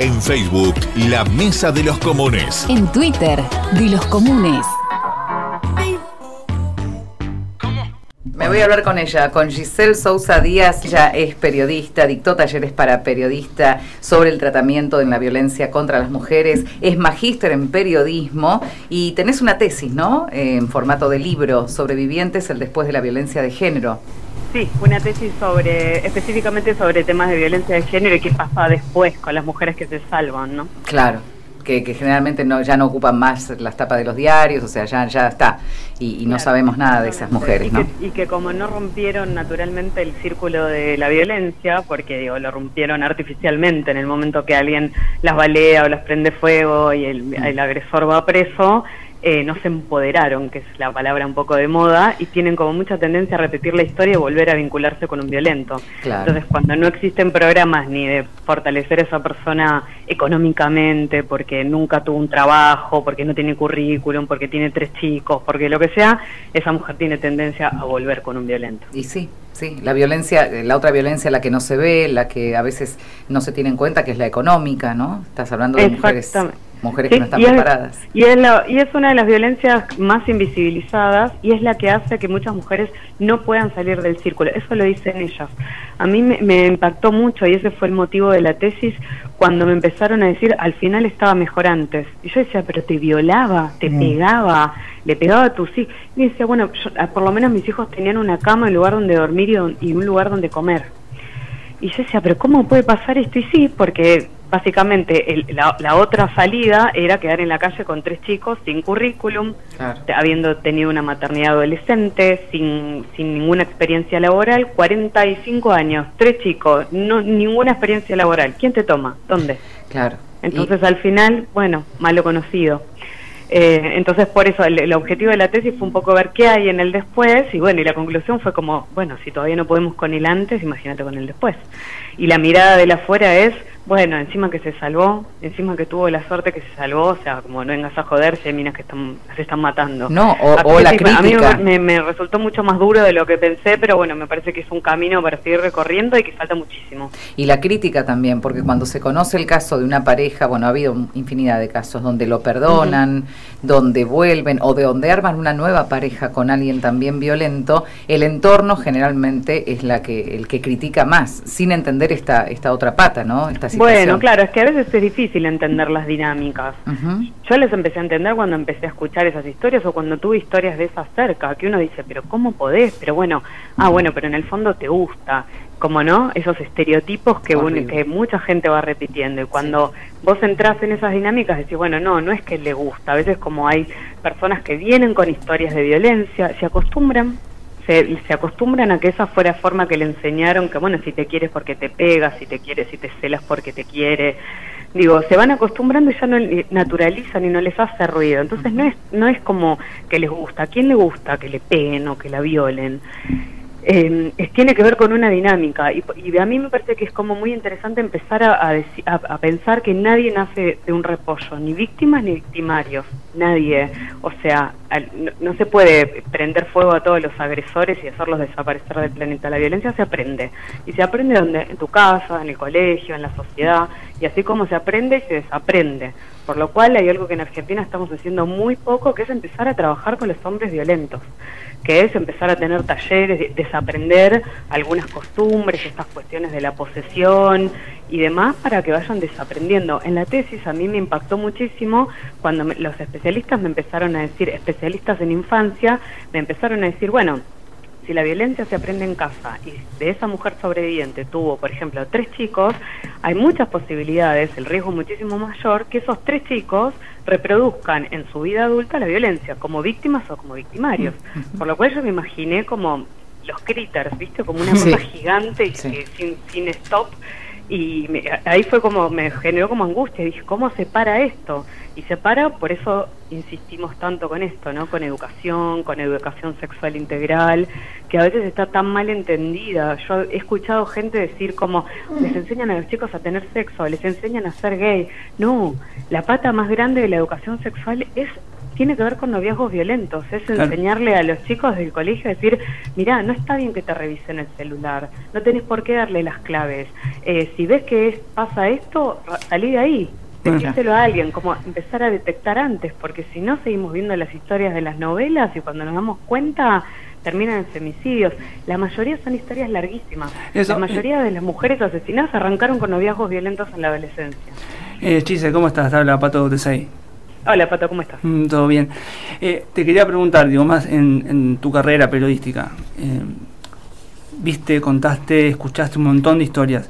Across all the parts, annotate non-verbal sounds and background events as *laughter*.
En Facebook, La Mesa de los Comunes. En Twitter, de los Comunes. Me voy a hablar con ella, con Giselle Sousa Díaz, ella es periodista, dictó talleres para periodista sobre el tratamiento en la violencia contra las mujeres, es magíster en periodismo y tenés una tesis, ¿no? En formato de libro, Sobrevivientes, el después de la violencia de género. Sí, una tesis sobre, específicamente sobre temas de violencia de género y qué pasa después con las mujeres que se salvan, ¿no? Claro que, generalmente no, ya no ocupan más las tapas de los diarios, o sea, ya, ya está, y, no sabemos nada de esas mujeres, y ¿no? Que, y que como no rompieron naturalmente el círculo de la violencia, porque digo, lo rompieron artificialmente en el momento que alguien las balea o las prende fuego y el, mm. el agresor va preso, eh, no se empoderaron, que es la palabra un poco de moda, y tienen como mucha tendencia a repetir la historia y volver a vincularse con un violento. Entonces, cuando no existen programas ni de fortalecer a esa persona económicamente, porque nunca tuvo un trabajo, porque no tiene currículum, porque tiene tres chicos, porque lo que sea, esa mujer tiene tendencia a volver con un violento. Y sí, sí, la violencia, eh, la otra violencia, la que no se ve, la que a veces no se tiene en cuenta, que es la económica, ¿no? Estás hablando de mujeres mujeres que no están preparadas. y, es y es una de las violencias más invisibilizadas y es la que hace que muchas mujeres no puedan salir del círculo. Eso lo dicen ellas. A mí me, impactó mucho y ese fue el motivo de la tesis cuando me empezaron a decir al final estaba mejor antes. Y yo decía, pero te violaba, te mm. pegaba, le pegaba a tus hijos. Y decía, bueno, ah, por lo menos mis hijos tenían una cama, un lugar donde dormir y, y un lugar donde comer. Y yo decía, pero ¿cómo puede pasar esto? Y sí, porque básicamente la, otra salida era quedar en la calle con tres chicos sin currículum, habiendo tenido una maternidad adolescente, sin, sin ninguna experiencia laboral, 45 años, tres chicos, no ninguna experiencia laboral. ¿Quién te toma? ¿Dónde? Claro. Entonces al final, bueno, malo conocido. Eh, entonces, por eso el, objetivo de la tesis fue un poco ver qué hay en el después y bueno, y la conclusión fue como, bueno, si todavía no podemos con el antes, imagínate con el después. Y la mirada de la afuera es, bueno, encima que se salvó, encima que tuvo la suerte que se salvó, o sea, como no vengas a joderse, minas que están, se están matando. No, o, la crítica. A mí me, resultó mucho más duro de lo que pensé, pero bueno, me parece que es un camino para seguir recorriendo y que falta muchísimo. Y la crítica también, porque cuando se conoce el caso de una pareja, bueno, ha habido infinidad de casos donde lo perdonan, donde vuelven o de donde arman una nueva pareja con alguien también violento, el entorno generalmente es la que el que critica más, sin entender esta esta otra pata, ¿no? Esta bueno, claro, es que a veces es difícil entender las dinámicas. Yo les empecé a entender cuando empecé a escuchar esas historias o cuando tuve historias de esas cerca, que uno dice, pero ¿cómo podés? Pero bueno, ah, bueno, pero en el fondo te gusta. Como no, esos estereotipos que, que mucha gente va repitiendo. Y cuando vos entras en esas dinámicas, decís, bueno, no, no es que le gusta. A veces como hay personas que vienen con historias de violencia, se acostumbran se, acostumbran a que esa fuera forma que le enseñaron, que bueno, si te quieres porque te pegas, si te quieres, si te celas porque te quiere. Digo, se van acostumbrando y ya no naturalizan y no les hace ruido. Entonces no es, no es como que les gusta. ¿A quién le gusta que le peguen o que la violen? Eh, tiene que ver con una dinámica y, a mí me parece que es como muy interesante empezar a, pensar que nadie nace de un repollo, ni víctimas ni victimarios, nadie. O sea, no, se puede prender fuego a todos los agresores y hacerlos desaparecer del planeta. La violencia se aprende y se aprende donde, en tu casa, en el colegio, en la sociedad y así como se aprende y se desaprende. Por lo cual hay algo que en Argentina estamos haciendo muy poco, que es empezar a trabajar con los hombres violentos que es empezar a tener talleres, desaprender algunas costumbres, estas cuestiones de la posesión y demás para que vayan desaprendiendo. En la tesis a mí me impactó muchísimo cuando los especialistas me empezaron a decir, especialistas en infancia, me empezaron a decir, bueno, si la violencia se aprende en casa y de esa mujer sobreviviente tuvo, por ejemplo, tres chicos, hay muchas posibilidades, el riesgo muchísimo mayor, que esos tres chicos reproduzcan en su vida adulta la violencia, como víctimas o como victimarios. Por lo cual yo me imaginé como los critters, ¿viste? Como una cosa gigante y sin, sin stop. Y ahí fue como, me generó como angustia. Dije, ¿cómo se para esto? Y se para, por eso insistimos tanto con esto, ¿no? Con educación, con educación sexual integral, que a veces está tan mal entendida. Yo he escuchado gente decir como, les enseñan a los chicos a tener sexo, les enseñan a ser gay. No, la pata más grande de la educación sexual es tiene que ver con noviazgos violentos, es enseñarle a los chicos del colegio a decir, mira, no está bien que te revisen el celular, no tenés por qué darle las claves, eh, si ves que pasa esto, salí de ahí, decírselo a alguien, como empezar a detectar antes, porque si no seguimos viendo las historias de las novelas y cuando nos damos cuenta terminan en femicidios. La mayoría son historias larguísimas. la mayoría de las mujeres asesinadas arrancaron con noviazgos violentos en la adolescencia. Eh, Chise, ¿cómo estás? Habla Pato Tesay. Hola, Pato, ¿cómo estás? Mm, todo bien. Eh, te quería preguntar, digo, más en, tu carrera periodística. Eh, viste, contaste, escuchaste un montón de historias.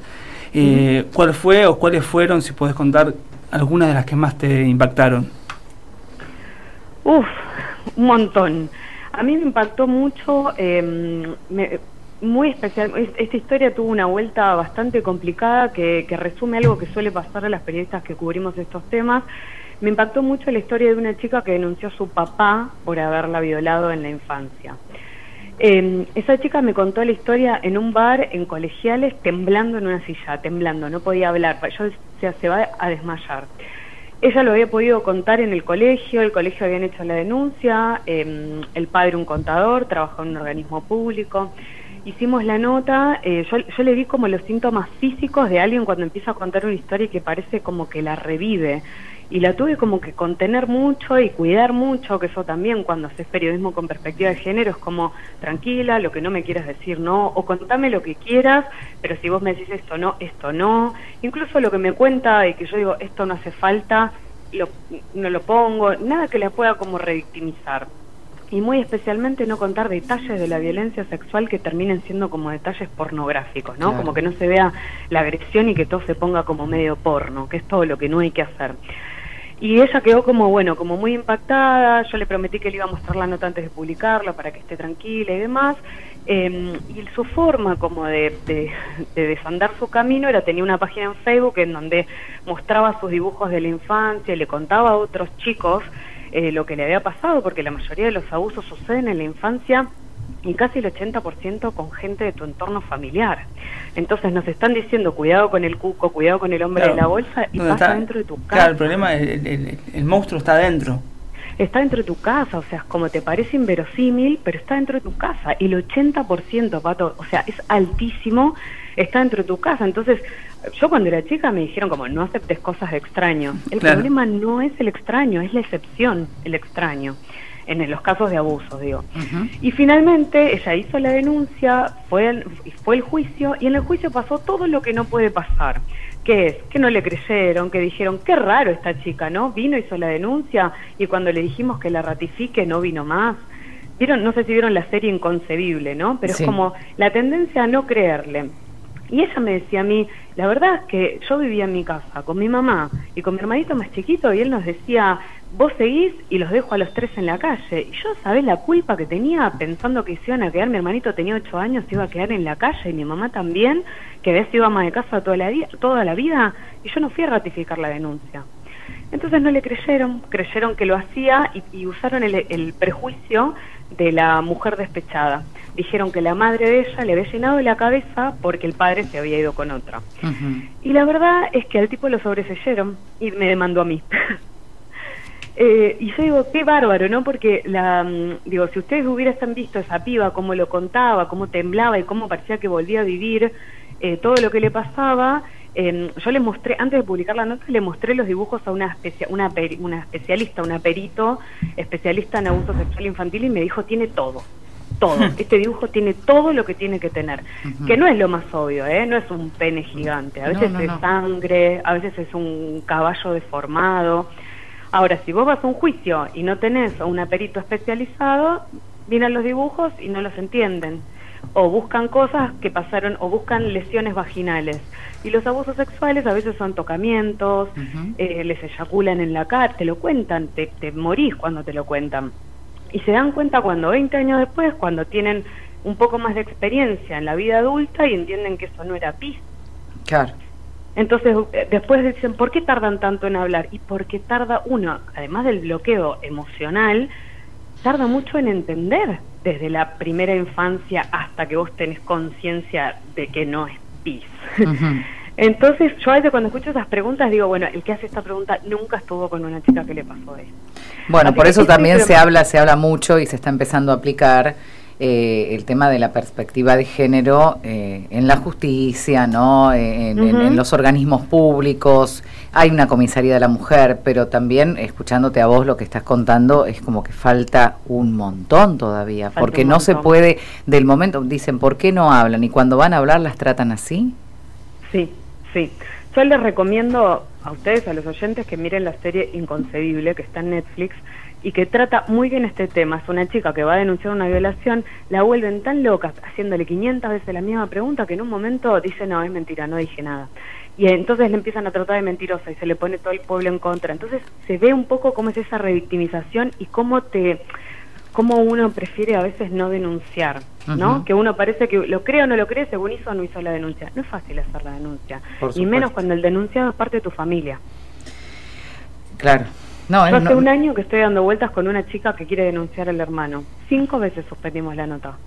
Eh, ¿Cuál fue o cuáles fueron, si puedes contar, algunas de las que más te impactaron? Uf, un montón. A mí me impactó mucho, em, muy especial. Esta historia tuvo una vuelta bastante complicada que, que resume algo que suele pasar a las periodistas que cubrimos estos temas me impactó mucho la historia de una chica que denunció a su papá por haberla violado en la infancia. Em, esa chica me contó la historia en un bar en colegiales temblando en una silla, temblando, no podía hablar, yo decía, se va a desmayar. Ella lo había podido contar en el colegio, el colegio habían hecho la denuncia, em, el padre un contador, trabajó en un organismo público. Hicimos la nota, eh, yo, yo le vi como los síntomas físicos de alguien cuando empieza a contar una historia que parece como que la revive y la tuve como que contener mucho y cuidar mucho, que eso también cuando haces periodismo con perspectiva de género es como tranquila, lo que no me quieras decir no, o contame lo que quieras, pero si vos me decís esto no, esto no, incluso lo que me cuenta y que yo digo esto no hace falta, no lo pongo, nada que le pueda como revictimizar. Y muy especialmente no contar detalles de la violencia sexual que terminen siendo como detalles pornográficos, ¿no? Como que no se vea la agresión y que todo se ponga como medio porno, que es todo lo que no hay que hacer. Y ella quedó como, bueno, como muy impactada, yo le prometí que le iba a mostrar la nota antes de publicarla para que esté tranquila y demás. Em, y su forma como de, de, desandar su camino era, tenía una página en Facebook en donde mostraba sus dibujos de la infancia y le contaba a otros chicos eh, lo que le había pasado, porque la mayoría de los abusos suceden en la infancia y casi el 80% con gente de tu entorno familiar. Entonces nos están diciendo cuidado con el cuco, cuidado con el hombre de la bolsa y pasa dentro de tu casa. Claro, el problema es el, el, monstruo está dentro. Está dentro de tu casa, o sea, como te parece inverosímil, pero está dentro de tu casa. Y el 80%, Pato, o sea, es altísimo, está dentro de tu casa. Entonces, yo cuando era chica me dijeron como no aceptes cosas de extraño. El problema no es el extraño, es la excepción, el extraño en los casos de abuso, digo. Y finalmente ella hizo la denuncia, fue el, fue el juicio, y en el juicio pasó todo lo que no puede pasar, que es que no le creyeron, que dijeron, qué raro esta chica, ¿no? Vino, hizo la denuncia, y cuando le dijimos que la ratifique, no vino más. Vieron, no sé si vieron la serie Inconcebible, ¿no? Pero es como la tendencia a no creerle. Y ella me decía a mí, la verdad es que yo vivía en mi casa con mi mamá y con mi hermanito más chiquito y él nos decía, vos seguís y los dejo a los tres en la calle. Y yo, ¿sabés la culpa que tenía pensando que se iban a quedar? Mi hermanito tenía ocho años, se iba a quedar en la calle y mi mamá también, que había sido ama de casa toda la, toda la vida y yo no fui a ratificar la denuncia. Entonces no le creyeron, creyeron que lo hacía y, usaron el prejuicio de la mujer despechada dijeron que la madre de ella le había llenado la cabeza porque el padre se había ido con otra. Y la verdad es que al tipo lo sobreseyeron y me demandó a mí. *laughs* eh, y yo digo, qué bárbaro, ¿no? Porque, la, mm, digo, si ustedes hubiesen visto esa piba, cómo lo contaba, cómo temblaba y cómo parecía que volvía a vivir eh, todo lo que le pasaba, eh, yo le mostré, antes de publicar la nota, le mostré los dibujos a una, una, una especialista, una perito especialista en abuso sexual infantil y me dijo, tiene todo todo. Este dibujo tiene todo lo que tiene que tener. Que no es lo más obvio, ¿eh? No es un pene gigante. A veces es sangre, a veces es un caballo deformado. Ahora, si vos vas a un juicio y no tenés a un perito especializado, vienen los dibujos y no los entienden. O buscan cosas que pasaron, o buscan lesiones vaginales. Y los abusos sexuales a veces son tocamientos, eh, les eyaculan en la cara, te lo cuentan, te, te morís cuando te lo cuentan y se dan cuenta cuando 20 años después, cuando tienen un poco más de experiencia en la vida adulta y entienden que eso no era pis. Claro. Entonces, eh, después dicen, ¿por qué tardan tanto en hablar? Y porque tarda uno, además del bloqueo emocional, tarda mucho en entender desde la primera infancia hasta que vos tenés conciencia de que no es pis. *laughs* Entonces, yo a veces cuando escucho esas preguntas digo, bueno, el que hace esta pregunta nunca estuvo con una chica que le pasó esto. Bueno, por eso también se habla, se habla mucho y se está empezando a aplicar eh, el tema de la perspectiva de género eh, en la justicia, ¿no? Eh, en, los organismos públicos. Hay una comisaría de la mujer, pero también escuchándote a vos lo que estás contando es como que falta un montón todavía, porque no se puede del momento dicen por qué no hablan y cuando van a hablar las tratan así. Sí, sí. Yo les recomiendo a ustedes, a los oyentes, que miren la serie Inconcebible que está en Netflix y que trata muy bien este tema. Es una chica que va a denunciar una violación, la vuelven tan loca, haciéndole 500 veces la misma pregunta, que en un momento dice, no, es mentira, no dije nada. Y entonces le empiezan a tratar de mentirosa y se le pone todo el pueblo en contra. Entonces se ve un poco cómo es esa revictimización y cómo te cómo uno prefiere a veces no denunciar, ¿no? Que uno parece que lo cree o no lo cree, según hizo o no hizo la denuncia. No es fácil hacer la denuncia, y menos cuando el denunciado es parte de tu familia. Claro. No, Yo hace un año que estoy dando vueltas con una chica que quiere denunciar al hermano. Cinco veces suspendimos la nota.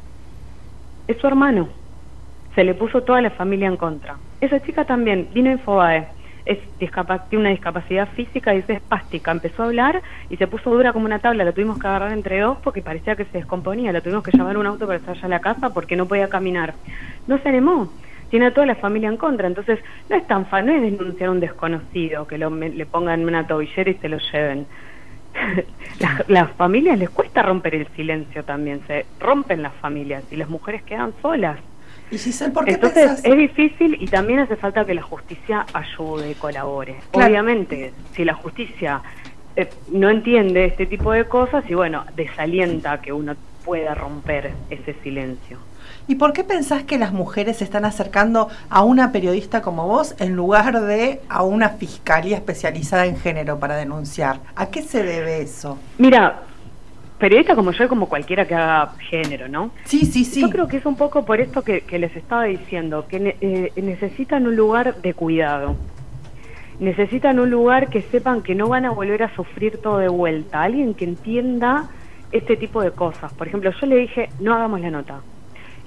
Es su hermano. Se le puso toda la familia en contra. Esa chica también vino a Infobae. Es tiene una discapacidad física y es espástica. Empezó a hablar y se puso dura como una tabla. La tuvimos que agarrar entre dos porque parecía que se descomponía. La tuvimos que llamar un auto para estar allá a la casa porque no podía caminar. No se animó tiene a toda la familia en contra. Entonces, no es tan fan, no es denunciar a un desconocido, que lo, le pongan una tobillera y se lo lleven. *laughs* las, familias les cuesta romper el silencio también, se rompen las familias y las mujeres quedan solas. ¿Y Giselle, ¿por qué Entonces es difícil y también hace falta que la justicia ayude, colabore. Obviamente, si la justicia eh, no entiende este tipo de cosas y bueno, desalienta que uno pueda romper ese silencio. ¿Y por qué pensás que las mujeres se están acercando a una periodista como vos en lugar de a una fiscalía especializada en género para denunciar? ¿A qué se debe eso? Mira, periodista como yo, como cualquiera que haga género, ¿no? Sí, sí, sí. Yo creo que es un poco por esto que, les estaba diciendo, que eh, necesitan un lugar de cuidado. Necesitan un lugar que sepan que no van a volver a sufrir todo de vuelta. Alguien que entienda este tipo de cosas. Por ejemplo, yo le dije, no hagamos la nota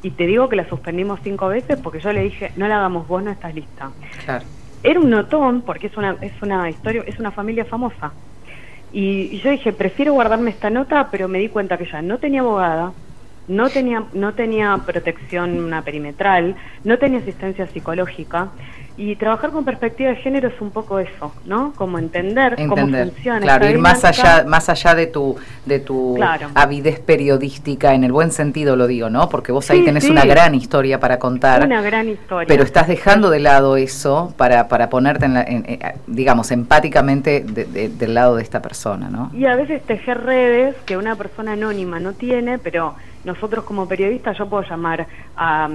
y te digo que la suspendimos cinco veces porque yo le dije, no la hagamos, vos no estás lista. Claro. Era un notón, porque es una, es una historia, es una familia famosa. Y, yo dije, prefiero guardarme esta nota, pero me di cuenta que ya no tenía abogada, no tenía, no tenía protección una perimetral, no tenía asistencia psicológica y trabajar con perspectiva de género es un poco eso, ¿no? Como entender, cómo funciona. Claro, ir más allá, más allá de tu, de tu avidez periodística, en el buen sentido lo digo, ¿no? Porque vos ahí tenés una gran historia para contar. Una gran historia. Pero estás dejando de lado eso para, para ponerte, en, eh, digamos, empáticamente del lado de esta persona, ¿no? Y a veces tejer redes que una persona anónima no tiene, pero nosotros como periodistas yo puedo llamar a,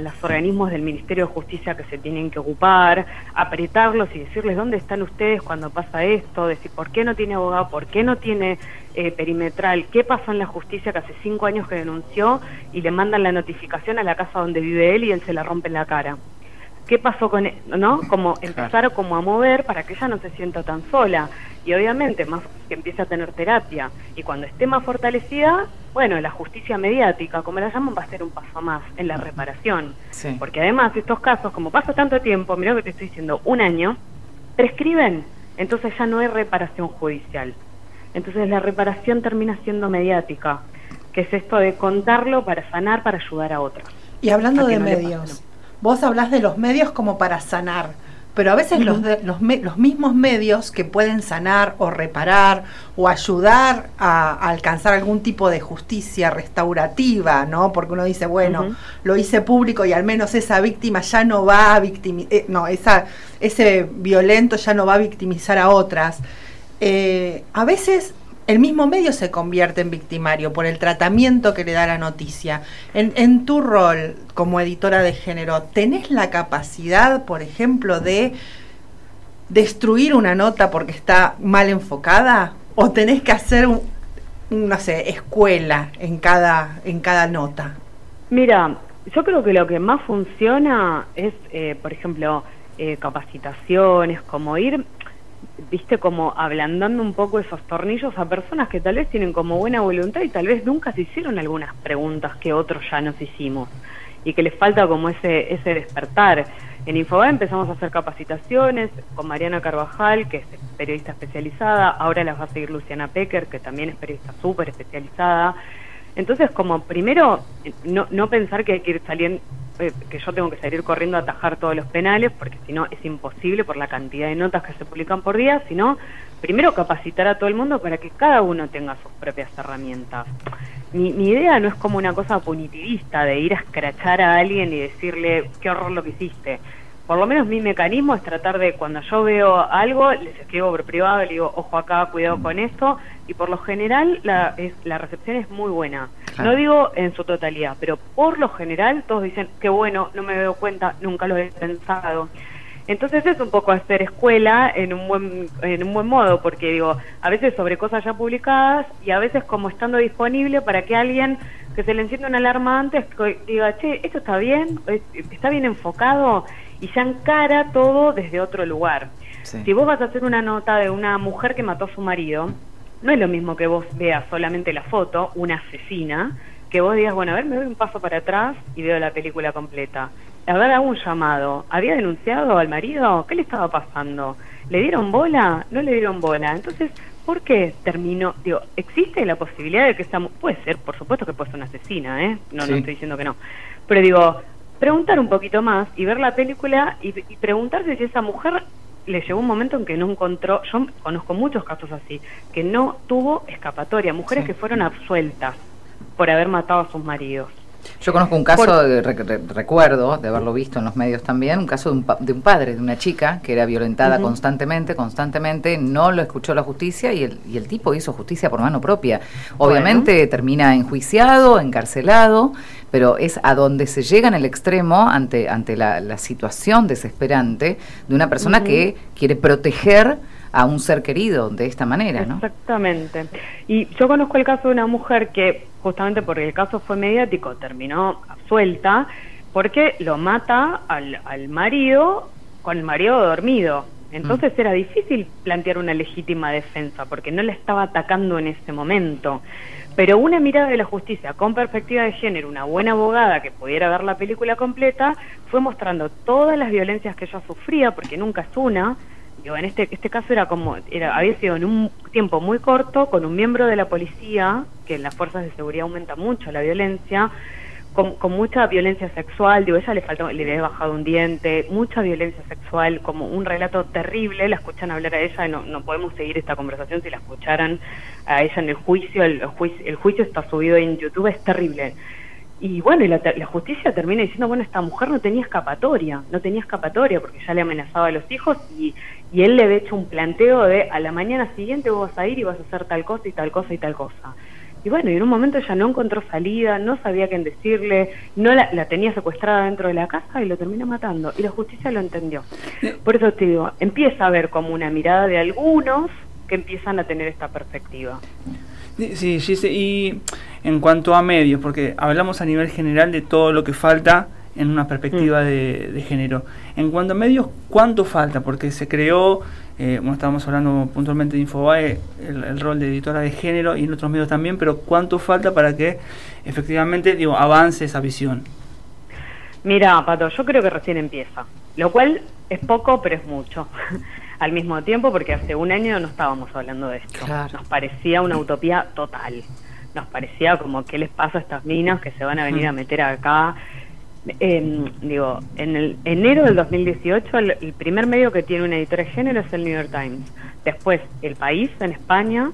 los organismos del Ministerio de Justicia que se tienen que ocupar, apretarlos y decirles dónde están ustedes cuando pasa esto, decir por qué no tiene abogado, por qué no tiene eh, perimetral, qué pasó en la justicia que hace cinco años que denunció y le mandan la notificación a la casa donde vive él y él se la rompe en la cara. Qué pasó con él, ¿no? Como empezar como a mover para que ella no se sienta tan sola. Y obviamente, más que empiece a tener terapia. Y cuando esté más fortalecida, bueno, la justicia mediática, como la llaman, va a ser un paso más en la reparación. Porque además, estos casos, como pasa tanto tiempo, mira lo que te estoy diciendo, un año, prescriben. Entonces ya no hay reparación judicial. Entonces la reparación termina siendo mediática, que es esto de contarlo para sanar, para ayudar a otros. Y hablando de medios, vos hablás de los medios como para sanar, pero a veces los, los, los, mismos medios que pueden sanar o reparar o ayudar a, alcanzar algún tipo de justicia restaurativa, ¿no? Porque uno dice, bueno, lo hice público y al menos esa víctima ya no va a victimizar, eh, no, esa, ese violento ya no va a victimizar a otras. Eh, a veces el mismo medio se convierte en victimario por el tratamiento que le da la noticia. En, tu rol como editora de género, ¿tenés la capacidad, por ejemplo, de destruir una nota porque está mal enfocada? ¿O tenés que hacer, un, no sé, escuela en cada, en cada nota? Mira, yo creo que lo que más funciona es, eh, por ejemplo, eh, capacitaciones, como ir, viste, como ablandando un poco esos tornillos a personas que tal vez tienen como buena voluntad y tal vez nunca se hicieron algunas preguntas que otros ya nos hicimos y que les falta como ese, ese despertar. En Infobae empezamos a hacer capacitaciones con Mariana Carvajal, que es periodista especializada, ahora las va a seguir Luciana Pecker, que también es periodista súper especializada. Entonces, como primero, no, no pensar que hay que ir saliendo, eh, que yo tengo que salir corriendo a atajar todos los penales, porque si no es imposible por la cantidad de notas que se publican por día, sino primero capacitar a todo el mundo para que cada uno tenga sus propias herramientas. Mi, mi idea no es como una cosa punitivista de ir a escrachar a alguien y decirle qué horror lo que hiciste. Por lo menos mi mecanismo es tratar de cuando yo veo algo, les escribo por privado, le digo, ojo acá, cuidado con esto, y por lo general la, es, la recepción es muy buena. Claro. No digo en su totalidad, pero por lo general todos dicen, qué bueno, no me doy cuenta, nunca lo he pensado. Entonces es un poco hacer escuela en un buen en un buen modo, porque digo, a veces sobre cosas ya publicadas y a veces como estando disponible para que alguien que se le encienda una alarma antes que diga, che, esto está bien, Es- está bien enfocado y ya encara todo desde otro lugar. Sí. Si vos vas a hacer una nota de una mujer que mató a su marido, no es lo mismo que vos veas solamente la foto, una asesina, que vos digas, bueno, a ver, me doy un paso para atrás y veo la película completa. A ver, hago un llamado. ¿Había denunciado al marido? ¿Qué le estaba pasando? ¿Le dieron bola? ¿No le dieron bola? Entonces, ¿por qué terminó? Digo, ¿existe la posibilidad de que esta Puede ser, por supuesto que puede ser una asesina, ¿eh? No, Sí. no estoy diciendo que no. Pero digo, preguntar un poquito más y ver la película y, y preguntarse si esa mujer le llegó un momento en que no encontró, yo conozco muchos casos así, que no tuvo escapatoria, mujeres Sí. que fueron absueltas por haber matado a sus maridos. Yo conozco un caso, Por- de- re- re- recuerdo de haberlo visto en los medios también, un caso de un, pa- de un padre, de una chica que era violentada constantemente, constantemente, no lo escuchó la justicia y el, y el tipo hizo justicia por mano propia. Obviamente termina enjuiciado, encarcelado, pero es a donde se llega en el extremo ante, ante la, la situación desesperante de una persona que quiere proteger a un ser querido de esta manera, ¿no? Exactamente. Y yo conozco el caso de una mujer que, justamente porque el caso fue mediático, terminó absuelta porque lo mata al, al marido con el marido dormido. Entonces era difícil plantear una legítima defensa porque no le estaba atacando en ese momento. Pero una mirada de la justicia con perspectiva de género, una buena abogada que pudiera ver la película completa, fue mostrando todas las violencias que ella sufría, porque nunca es una, Digo, en este, este caso era como, era, había sido en un tiempo muy corto, con un miembro de la policía, que en las fuerzas de seguridad aumenta mucho la violencia, con, con mucha violencia sexual, digo, ella le faltó, le había bajado un diente, mucha violencia sexual, como un relato terrible, la escuchan hablar a ella, no, no podemos seguir esta conversación si la escucharan a ella en el juicio, el, el juicio, el juicio está subido en YouTube, es terrible. Y bueno, y la, la, justicia termina diciendo, bueno, esta mujer no tenía escapatoria, no tenía escapatoria porque ya le amenazaba a los hijos y, y él le había hecho un planteo de a la mañana siguiente vos vas a ir y vas a hacer tal cosa y tal cosa y tal cosa. Y bueno, y en un momento ella no encontró salida, no sabía qué decirle, no la, la tenía secuestrada dentro de la casa y lo termina matando. Y la justicia lo entendió. Por eso te digo, empieza a ver como una mirada de algunos que empiezan a tener esta perspectiva. Sí, Gise, y en cuanto a medios, porque hablamos a nivel general de todo lo que falta en una perspectiva mm. de, de, género. En cuanto a medios, ¿cuánto falta? Porque se creó, eh, bueno, estábamos hablando puntualmente de Infobae, el, el, rol de editora de género y en otros medios también, pero ¿cuánto falta para que efectivamente digo, avance esa visión? Mira, Pato, yo creo que recién empieza, lo cual es poco, pero es mucho. *laughs* Al mismo tiempo, porque hace un año no estábamos hablando de esto. Claro. Nos parecía una utopía total. Nos parecía como, ¿qué les pasa a estas minas que se van a venir a meter acá? Eh, digo, en el enero del 2018, el, el, primer medio que tiene una editora de género es el New York Times. Después, El País en España.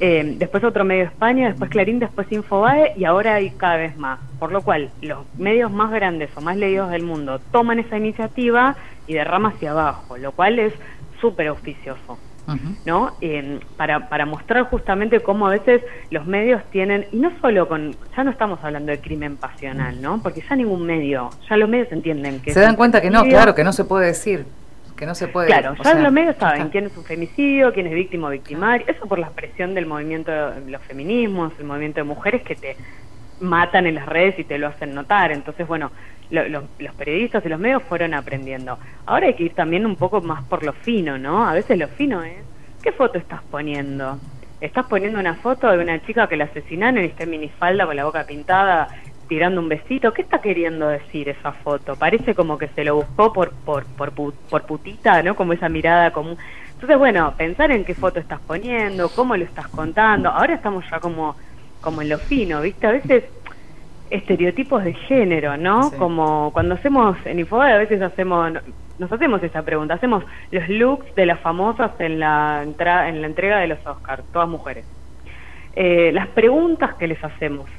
Eh, después otro medio de España, después Clarín, después Infobae y ahora hay cada vez más. Por lo cual, los medios más grandes o más leídos del mundo toman esa iniciativa y derrama hacia abajo, lo cual es súper auspicioso. Uh -huh. ¿no? Eh, para, para mostrar justamente cómo a veces los medios tienen, y no solo con, ya no estamos hablando de crimen pasional, ¿no? Porque ya ningún medio, ya los medios entienden que... Se dan cuenta que no, claro, que no se puede decir, que no se puede... Claro, ya sea, los medios saben está. quién es un femicidio, quién es víctima o victimario, eso por la presión del movimiento de los feminismos, el movimiento de mujeres que te matan en las redes y te lo hacen notar. Entonces, bueno, los periodistas y los medios fueron aprendiendo. Ahora hay que ir también un poco más por lo fino, ¿no? A veces lo fino es, ¿qué foto estás poniendo? Estás poniendo una foto de una chica que la asesinaron y está en minifalda con la boca pintada tirando un besito. ¿Qué está queriendo decir esa foto? Parece como que se lo buscó por, por, por, por putita, ¿no? Como esa mirada común. Entonces, bueno, pensar en qué foto estás poniendo, cómo lo estás contando. Ahora estamos ya como, como en lo fino, ¿viste? A veces estereotipos de género, ¿no? Como cuando hacemos en Infobae a veces hacemos nos hacemos esa pregunta, hacemos los looks de las famosas en la entra, en la entrega de los Oscars, todas mujeres. Eh, las preguntas que les hacemos,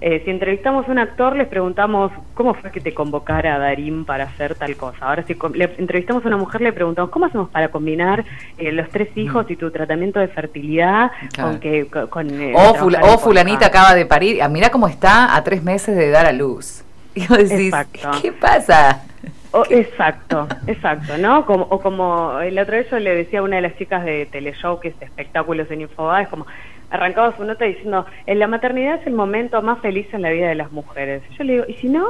eh, si entrevistamos a un actor, les preguntamos cómo fue que te convocara a Darín para hacer tal cosa. Ahora, si le entrevistamos a una mujer, le preguntamos cómo hacemos para combinar eh, los tres mm. hijos y tu tratamiento de fertilidad con que. Con, eh, o, fulanita acaba de parir. Ah, mira cómo está a tres meses de dar a luz. *laughs* Y vos decís, ¿qué pasa? exacto, exacto, ¿no? Como, o como el otro día yo le decía a una de las chicas de Teleshow, que es espectáculos en Infobae, es como, arrancaba su nota diciendo, en la maternidad es el momento más feliz en la vida de las mujeres. Yo le digo, ¿y si no?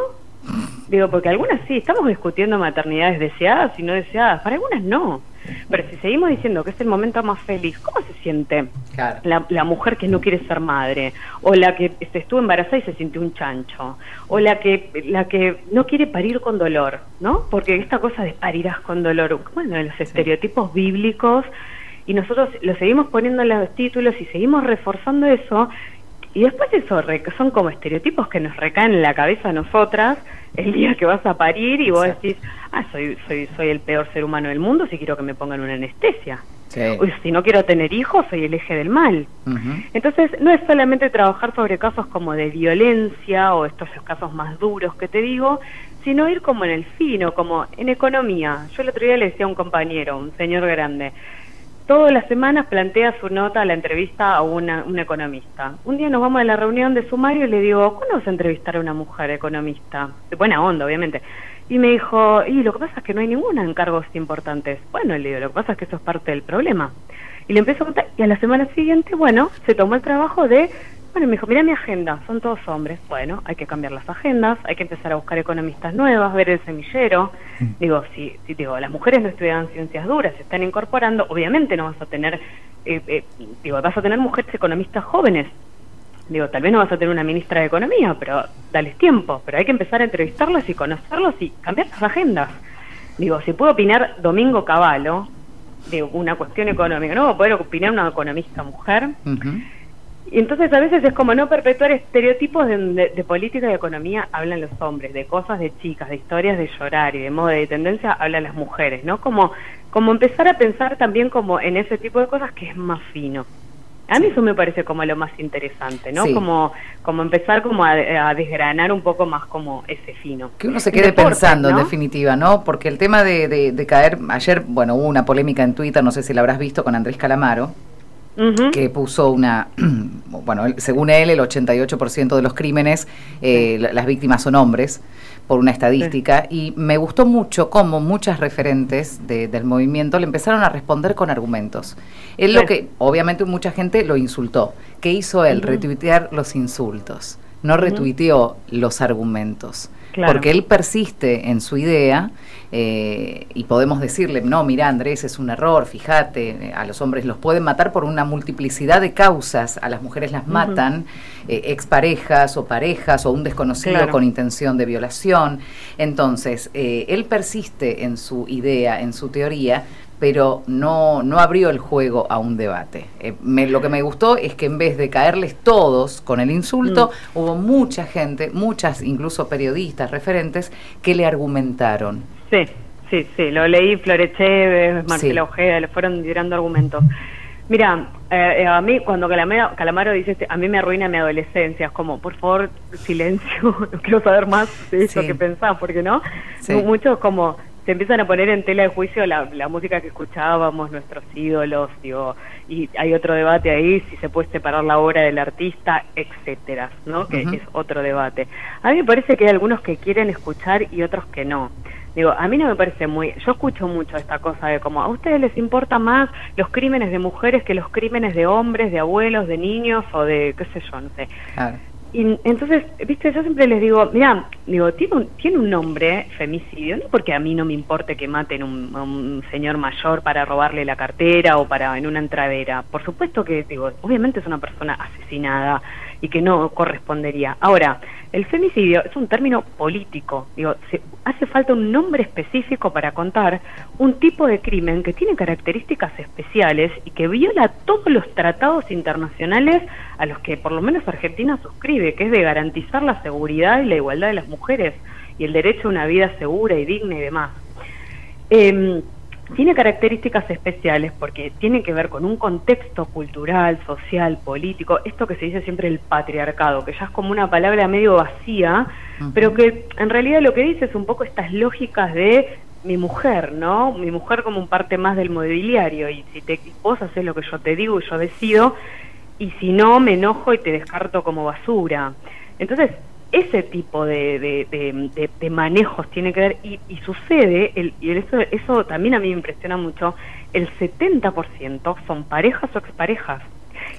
Digo, porque algunas sí, estamos discutiendo maternidades deseadas y no deseadas, para algunas no. Pero si seguimos diciendo que es el momento más feliz, ¿cómo se siente la, mujer que no quiere ser madre? O la que se estuvo embarazada y se sintió un chancho. O la que, la que no quiere parir con dolor, ¿no? Porque esta cosa de parirás con dolor, bueno, los estereotipos bíblicos y nosotros lo seguimos poniendo en los títulos y seguimos reforzando eso y después eso son como estereotipos que nos recaen en la cabeza a nosotras el día que vas a parir y vos decís, ah, soy, soy, soy el peor ser humano del mundo si quiero que me pongan una anestesia. O si no quiero tener hijos, soy el eje del mal. Entonces, no es solamente trabajar sobre casos como de violencia o estos casos más duros que te digo, sino ir como en el fino, como en economía. Yo el otro día le decía a un compañero, un señor grande, todas las semanas plantea su nota, la entrevista a una, un economista. Un día nos vamos a la reunión de sumario y le digo, ¿cuándo vas a entrevistar a una mujer economista? De buena onda, obviamente. Y me dijo, y lo que pasa es que no hay ninguna en cargos importantes. Bueno, le digo, lo que pasa es que eso es parte del problema. Y le empiezo a contar, y a la semana siguiente, bueno, se tomó el trabajo de bueno, me dijo, mira mi agenda, son todos hombres. Bueno, hay que cambiar las agendas, hay que empezar a buscar economistas nuevas, ver el semillero. Mm. Digo, si, si digo, las mujeres no estudian ciencias duras, se están incorporando, obviamente no vas a tener, eh, eh, digo, vas a tener mujeres economistas jóvenes. Digo, tal vez no vas a tener una ministra de Economía, pero dales tiempo, pero hay que empezar a entrevistarlos y conocerlos y cambiar las agendas. Digo, si puedo opinar Domingo Cavallo de una cuestión económica, ¿no? Poder opinar una economista mujer. Y entonces a veces es como no perpetuar estereotipos de, política y economía, hablan los hombres, de cosas de chicas, de historias de llorar y de moda y de tendencia, hablan las mujeres, ¿no? Como, como empezar a pensar también como en ese tipo de cosas que es más fino. A mí eso me parece como lo más interesante, ¿no? Como, como empezar como a, desgranar un poco más como ese fino. Que uno se quede pensando, en definitiva, ¿no? Porque el tema de, de, caer, ayer, bueno, hubo una polémica en Twitter, no sé si la habrás visto, con Andrés Calamaro, que puso una, *clears throat* bueno, según él, el 88% de los crímenes, eh, las víctimas son hombres, por una estadística, y me gustó mucho cómo muchas referentes del movimiento le empezaron a responder con argumentos. Él lo que, obviamente mucha gente lo insultó. ¿Qué hizo él? Retuitear los insultos, no retuiteó los argumentos. Porque él persiste en su idea eh, y podemos decirle, no, mira Andrés, es un error, fíjate, a los hombres los pueden matar por una multiplicidad de causas, a las mujeres las matan eh, exparejas o parejas o un desconocido con intención de violación. Entonces, eh, él persiste en su idea, en su teoría, pero no, no abrió el juego a un debate. Eh, lo que me gustó es que en vez de caerles todos con el insulto, mm. hubo mucha gente, muchas incluso periodistas referentes, que le argumentaron. Sí, sí, sí, lo leí, Floreche, Marcela Ojeda, le fueron tirando argumentos. Mira, eh, eh, a mí cuando Calamaro, Calamaro dice, a mí me arruina mi adolescencia, es como, por favor, silencio, *laughs* no quiero saber más de eso que pensás, porque no, muchos como se empiezan a poner en tela de juicio la, música que escuchábamos, nuestros ídolos, digo, y hay otro debate ahí, si se puede separar la obra del artista, etcétera, ¿no? Que es otro debate. A mí me parece que hay algunos que quieren escuchar y otros que no. Digo, a mí no me parece muy... Yo escucho mucho esta cosa de como, a ustedes les importa más los crímenes de mujeres que los crímenes de hombres, de abuelos, de niños o de, qué sé yo, no sé. Y entonces, viste, yo siempre les digo, mira, digo, tiene un, tiene un nombre, femicidio, no porque a mí no me importe que maten un, a un señor mayor para robarle la cartera o para en una entradera. Por supuesto que, digo, obviamente es una persona asesinada y que no correspondería. Ahora, el femicidio es un término político, digo, se, hace falta un nombre específico para contar un tipo de crimen que tiene características especiales y que viola todos los tratados internacionales a los que por lo menos Argentina suscribe, que es de garantizar la seguridad y la igualdad de las mujeres y el derecho a una vida segura y digna y demás. Eh, tiene características especiales porque tiene que ver con un contexto cultural, social, político, esto que se dice siempre el patriarcado, que ya es como una palabra medio vacía, pero que en realidad lo que dice es un poco estas lógicas de mi mujer, ¿no? Mi mujer como un parte más del mobiliario y si te vos haces lo que yo te digo y yo decido y si no me enojo y te descarto como basura. Entonces, ese tipo de, de, de, manejos tiene que ver y, y sucede, el, y eso, eso también a mí me impresiona mucho, el 70% son parejas o exparejas.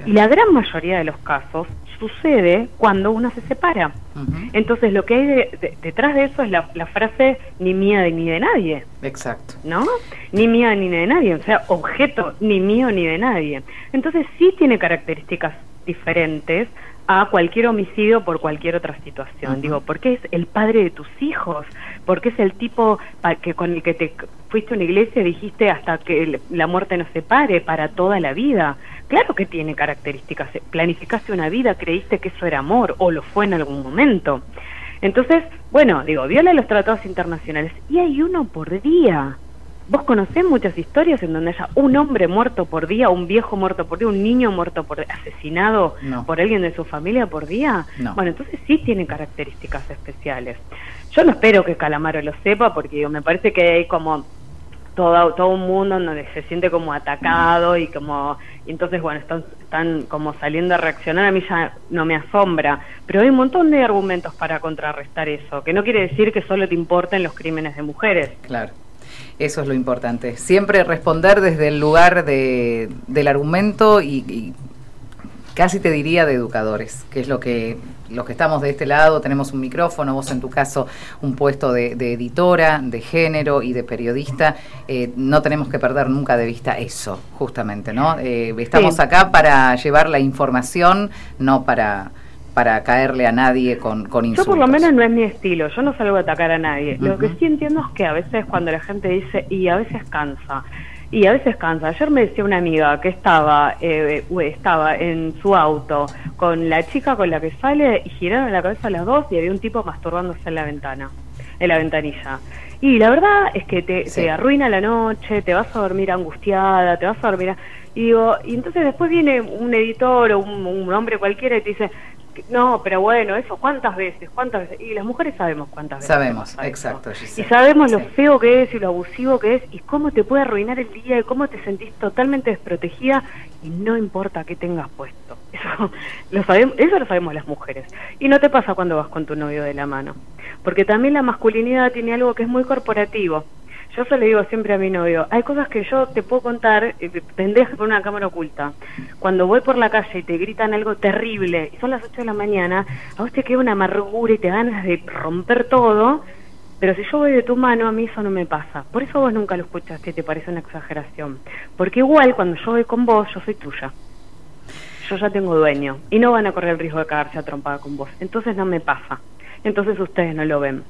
Y la gran mayoría de los casos sucede cuando uno se separa. Uh -huh. Entonces lo que hay de, detrás de eso es la, la, frase ni mía ni de nadie. Exacto. ¿No? Ni mía ni de nadie. O sea, objeto ni mío ni de nadie. Entonces sí tiene características diferentes a cualquier homicidio por cualquier otra situación. Uh -huh. Digo, porque es el padre de tus hijos, porque es el tipo que con el que te fuiste a una iglesia y dijiste hasta que la muerte nos separe para toda la vida. Claro que tiene características. Planificaste una vida, creíste que eso era amor o lo fue en algún momento. Entonces, bueno, digo, viola los tratados internacionales y hay uno por día. ¿Vos conocés muchas historias en donde haya un hombre muerto por día, un viejo muerto por día, un niño muerto por asesinado no. por alguien de su familia por día? No. Bueno, entonces sí tiene características especiales. Yo no espero que Calamaro lo sepa porque digo, me parece que hay como todo, todo un mundo en donde se siente como atacado y como y entonces bueno están, están como saliendo a reaccionar a mí ya no me asombra pero hay un montón de argumentos para contrarrestar eso que no quiere decir que solo te importen los crímenes de mujeres claro eso es lo importante. Siempre responder desde el lugar de, del argumento y, y, casi te diría de educadores, que es lo que los que estamos de este lado tenemos un micrófono, vos en tu caso un puesto de, de editora, de género y de periodista, eh, no tenemos que perder nunca de vista eso, justamente, ¿no? Eh, estamos sí. acá para llevar la información, no para para caerle a nadie con, con insultos. Yo por lo menos no es mi estilo, yo no salgo a atacar a nadie. Uh -huh. Lo que sí entiendo es que a veces cuando la gente dice, y a veces cansa, y a veces cansa. Ayer me decía una amiga que estaba eh, estaba en su auto con la chica con la que sale y giraron la cabeza a las dos y había un tipo masturbándose en la ventana, en la ventanilla. Y la verdad es que te, sí. te arruina la noche, te vas a dormir angustiada, te vas a dormir... A... Y digo, y entonces después viene un editor o un, un hombre cualquiera y te dice, no, pero bueno, eso, ¿cuántas veces? ¿Cuántas veces? Y las mujeres sabemos cuántas veces. Sabemos, exacto. Giselle. Y sabemos lo sí. feo que es y lo abusivo que es y cómo te puede arruinar el día y cómo te sentís totalmente desprotegida y no importa qué tengas puesto. *laughs* Eso lo sabemos, eso lo sabemos las mujeres. Y no te pasa cuando vas con tu novio de la mano. Porque también la masculinidad tiene algo que es muy corporativo yo se le digo siempre a mi novio, hay cosas que yo te puedo contar, eh, que poner una cámara oculta. Cuando voy por la calle y te gritan algo terrible, y son las 8 de la mañana, a vos te queda una amargura y te ganas de romper todo, pero si yo voy de tu mano, a mí eso no me pasa. Por eso vos nunca lo escuchaste te parece una exageración. Porque igual cuando yo voy con vos, yo soy tuya. Yo ya tengo dueño y no van a correr el riesgo de cagarse a con vos. Entonces no me pasa. Entonces ustedes no lo ven.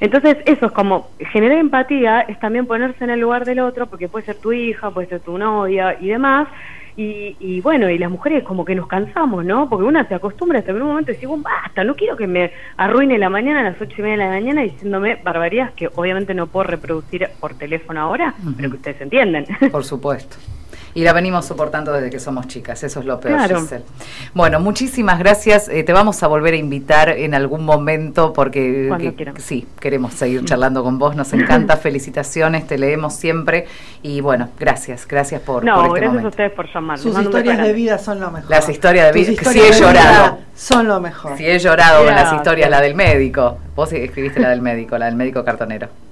Entonces, eso es como generar empatía, es también ponerse en el lugar del otro, porque puede ser tu hija, puede ser tu novia y demás. Y, y bueno, y las mujeres como que nos cansamos, ¿no? Porque una se acostumbra hasta en un momento y dice, basta, no quiero que me arruine la mañana a las ocho y media de la mañana diciéndome barbaridades que obviamente no puedo reproducir por teléfono ahora, uh -huh. pero que ustedes entienden. Por supuesto y la venimos soportando desde que somos chicas, eso es lo peor, claro. Giselle. Bueno, muchísimas gracias, eh, te vamos a volver a invitar en algún momento porque que, sí, queremos seguir charlando con vos, nos *laughs* encanta, felicitaciones, te leemos siempre y bueno, gracias, gracias por, no, por este gracias momento. a ustedes por llamar. Sus historias de vida son lo mejor. Las historias de vida, historias si he de llorado. Vida son lo mejor. Si he llorado con las historias, la del médico, vos escribiste la del médico, la del médico cartonero.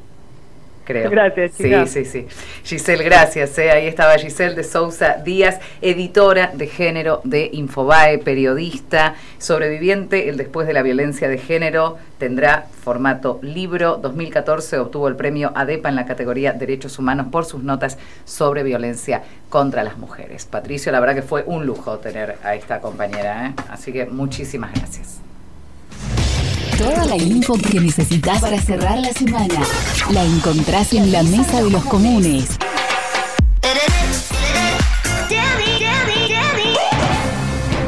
Creo. Gracias, Sí, sí, sí. Giselle, gracias. eh. Ahí estaba Giselle de Sousa Díaz, editora de género de Infobae, periodista, sobreviviente, el después de la violencia de género, tendrá formato libro. 2014 obtuvo el premio ADEPA en la categoría Derechos Humanos por sus notas sobre violencia contra las mujeres. Patricio, la verdad que fue un lujo tener a esta compañera, ¿eh? así que muchísimas gracias. Toda la info que necesitas para cerrar la semana la encontrás en la mesa de los comunes.